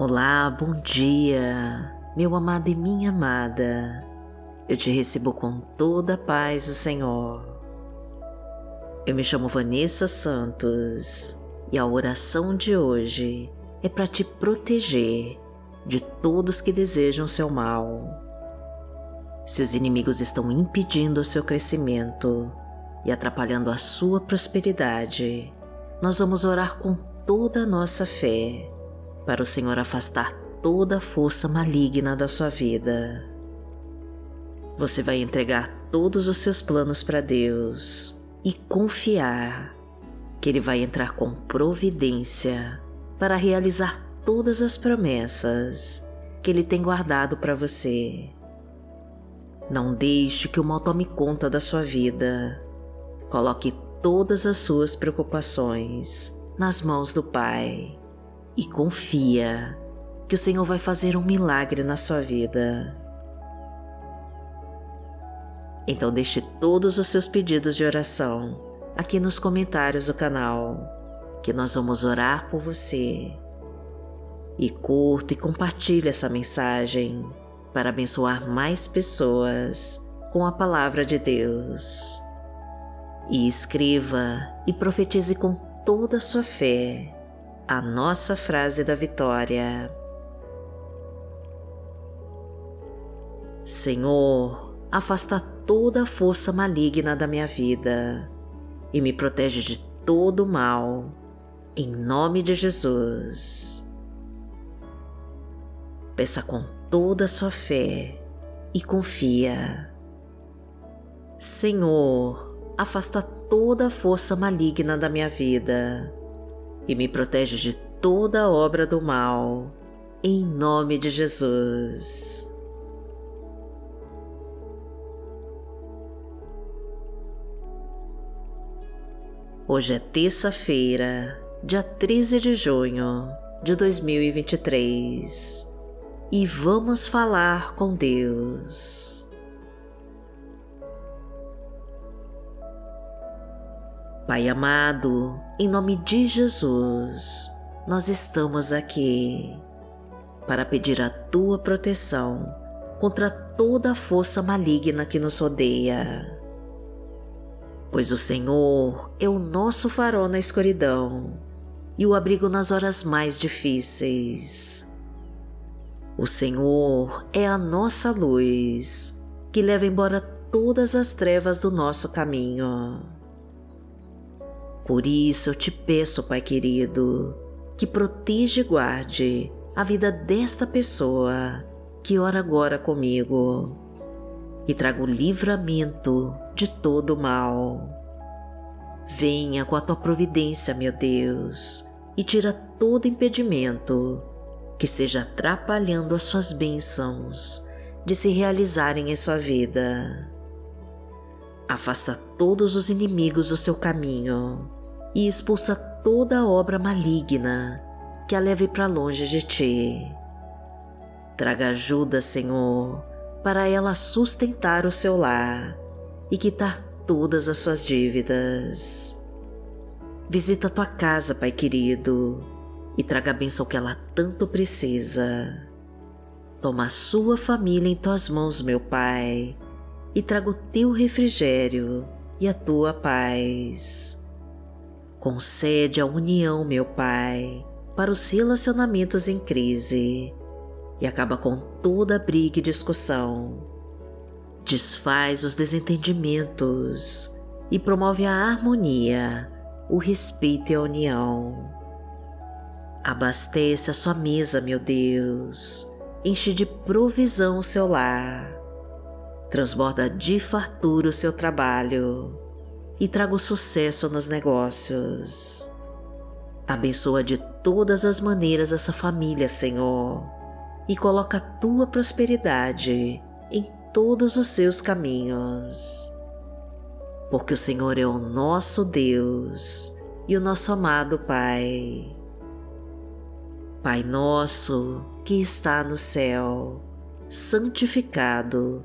Olá, bom dia, meu amado e minha amada. Eu te recebo com toda a paz do Senhor. Eu me chamo Vanessa Santos e a oração de hoje é para te proteger de todos que desejam seu mal. Se os inimigos estão impedindo o seu crescimento e atrapalhando a sua prosperidade, nós vamos orar com toda a nossa fé para o Senhor afastar toda força maligna da sua vida. Você vai entregar todos os seus planos para Deus e confiar que Ele vai entrar com providência para realizar todas as promessas que Ele tem guardado para você. Não deixe que o mal tome conta da sua vida. Coloque todas as suas preocupações nas mãos do Pai e confia que o Senhor vai fazer um milagre na sua vida. Então deixe todos os seus pedidos de oração aqui nos comentários do canal, que nós vamos orar por você. E curta e compartilhe essa mensagem para abençoar mais pessoas com a palavra de Deus. E escreva e profetize com toda a sua fé a nossa frase da vitória. Senhor, afasta toda a força maligna da minha vida e me protege de todo o mal, em nome de Jesus. Peça com toda a sua fé e confia. Senhor, afasta toda a força maligna da minha vida e me protege de toda obra do mal, em nome de Jesus. Hoje é terça-feira, dia 13 de junho de 2023 e vamos falar com Deus. Pai amado, em nome de Jesus, nós estamos aqui para pedir a tua proteção contra toda a força maligna que nos rodeia. Pois o Senhor é o nosso farol na escuridão e o abrigo nas horas mais difíceis. O Senhor é a nossa luz que leva embora todas as trevas do nosso caminho. Por isso eu te peço, Pai querido, que proteja e guarde a vida desta pessoa que ora agora comigo e traga o livramento de todo mal. Venha com a tua providência, meu Deus, e tira todo impedimento que esteja atrapalhando as suas bênçãos de se realizarem em sua vida. Afasta todos os inimigos do seu caminho e expulsa toda obra maligna que a leve para longe de ti. Traga ajuda, Senhor, para ela sustentar o seu lar e quitar todas as suas dívidas. Visita tua casa, Pai querido, e traga a bênção que ela tanto precisa. Toma a sua família em tuas mãos, meu Pai, e traga o teu refrigério e a tua paz. Concede a união, meu Pai, para os relacionamentos em crise e acaba com toda briga e discussão. Desfaz os desentendimentos e promove a harmonia, o respeito e a união. Abastece a sua mesa, meu Deus, enche de provisão o seu lar, transborda de fartura o seu trabalho e traga o sucesso nos negócios. Abençoa de todas as maneiras essa família, Senhor, e coloca a tua prosperidade em todos os seus caminhos. Porque o Senhor é o nosso Deus e o nosso amado Pai. Pai nosso que está no céu, santificado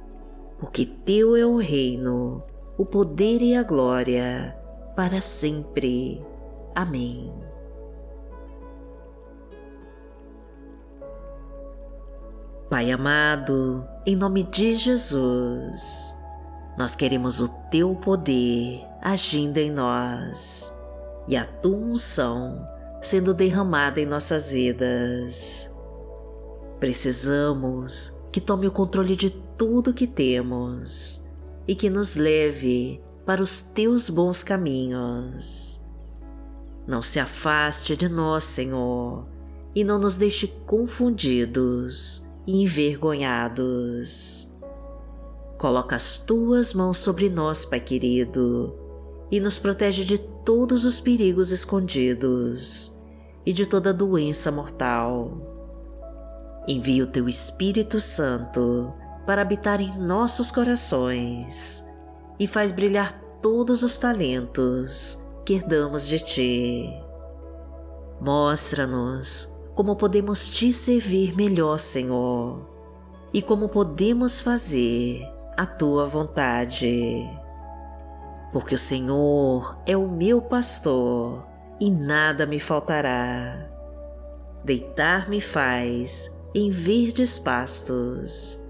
porque Teu é o reino, o poder e a glória, para sempre. Amém. Pai amado, em nome de Jesus, nós queremos o Teu poder agindo em nós e a Tua unção sendo derramada em nossas vidas. Precisamos que tome o controle de tudo que temos e que nos leve para os Teus bons caminhos. Não se afaste de nós, Senhor, e não nos deixe confundidos e envergonhados. Coloca as tuas mãos sobre nós, Pai querido, e nos protege de todos os perigos escondidos e de toda doença mortal. Envia o teu Espírito Santo para habitar em nossos corações e faz brilhar todos os talentos que herdamos de ti. Mostra-nos como podemos te servir melhor, Senhor, e como podemos fazer a tua vontade. Porque o Senhor é o meu pastor e nada me faltará. Deitar-me faz em verdes pastos,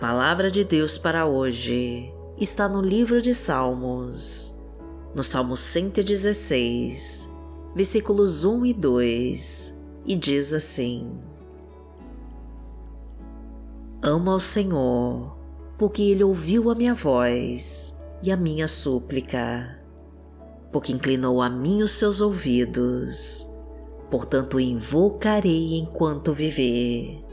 Palavra de Deus para hoje está no livro de Salmos, no Salmo 116, versículos 1 e 2 e diz assim: Amo ao Senhor, porque Ele ouviu a minha voz e a minha súplica, porque inclinou a mim os seus ouvidos, portanto invocarei enquanto viver.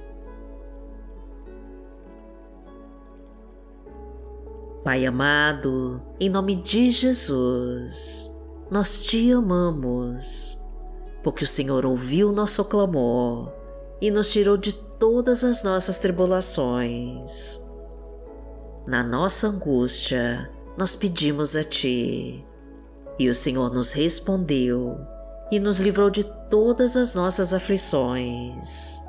Pai amado, em nome de Jesus, nós te amamos porque o Senhor ouviu nosso clamor e nos tirou de todas as nossas tribulações. Na nossa angústia, nós pedimos a Ti, e o Senhor nos respondeu e nos livrou de todas as nossas aflições.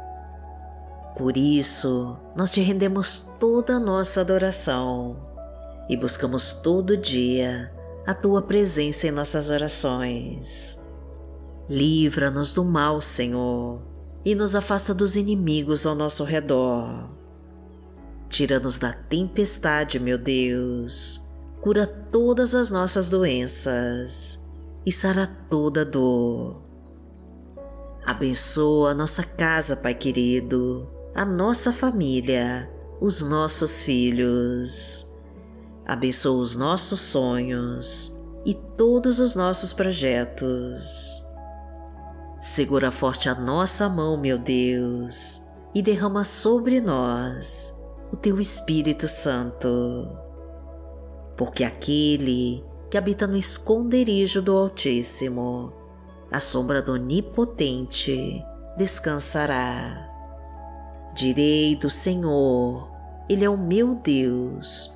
Por isso, nós te rendemos toda a nossa adoração e buscamos todo dia a Tua presença em nossas orações Livra-nos do mal, Senhor, e nos afasta dos inimigos ao nosso redor. Tira-nos da tempestade, meu Deus. Cura todas as nossas doenças e sara toda dor. Abençoa a nossa casa, Pai querido, a nossa família, os nossos filhos. Abençoa os nossos sonhos e todos os nossos projetos Segura forte a nossa mão, meu Deus, e derrama sobre nós o teu Espírito Santo. Porque aquele que habita no esconderijo do Altíssimo, a sombra do Onipotente, descansará. Direi do Senhor, Ele é o meu Deus,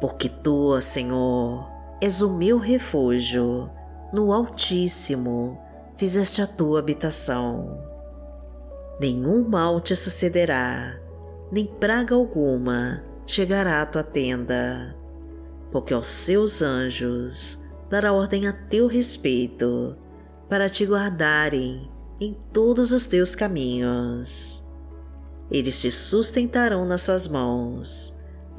Porque tu, Senhor, és o meu refúgio, no Altíssimo fizeste a tua habitação. Nenhum mal te sucederá, nem praga alguma chegará à tua tenda porque aos seus anjos dará ordem a teu respeito, para te guardarem em todos os teus caminhos. Eles te sustentarão nas suas mãos,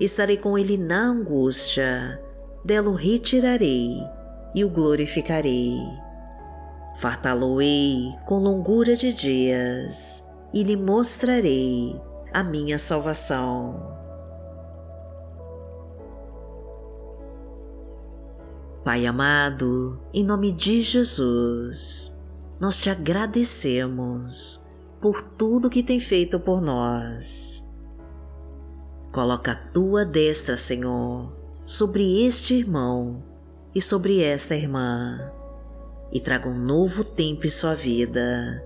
Estarei com ele na angústia, dela o retirarei e o glorificarei. Fartá-lo-ei com longura de dias e lhe mostrarei a minha salvação. Pai amado, em nome de Jesus, nós te agradecemos por tudo que tem feito por nós. Coloca a tua destra, Senhor, sobre este irmão e sobre esta irmã, e traga um novo tempo em sua vida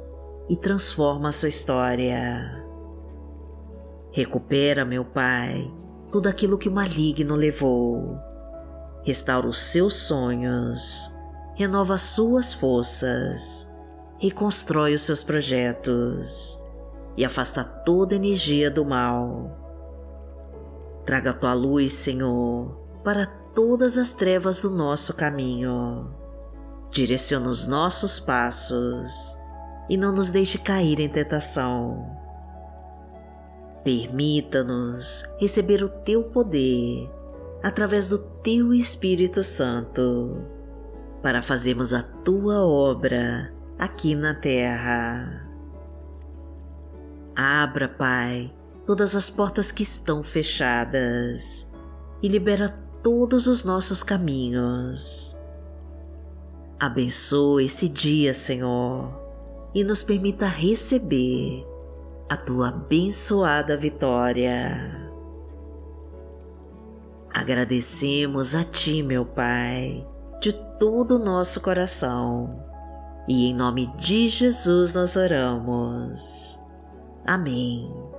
e transforma a sua história. Recupera, meu Pai, tudo aquilo que o maligno levou restaura os seus sonhos, renova suas forças, reconstrói os seus projetos e afasta toda energia do mal. Traga a tua luz, Senhor, para todas as trevas do nosso caminho. Direciona os nossos passos e não nos deixe cair em tentação. Permita-nos receber o teu poder através do Teu Espírito Santo, para fazermos a Tua obra aqui na terra. Abra, Pai, todas as portas que estão fechadas e libera todos os nossos caminhos. Abençoa esse dia, Senhor, e nos permita receber a tua abençoada vitória. Agradecemos a Ti, meu Pai, de todo o nosso coração e em nome de Jesus nós oramos. Amém.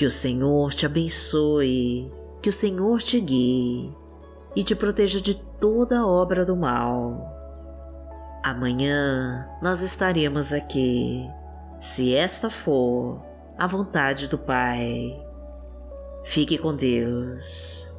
Que o Senhor te abençoe, que o Senhor te guie e te proteja de toda obra do mal. Amanhã nós estaremos aqui, se esta for a vontade do Pai. Fique com Deus.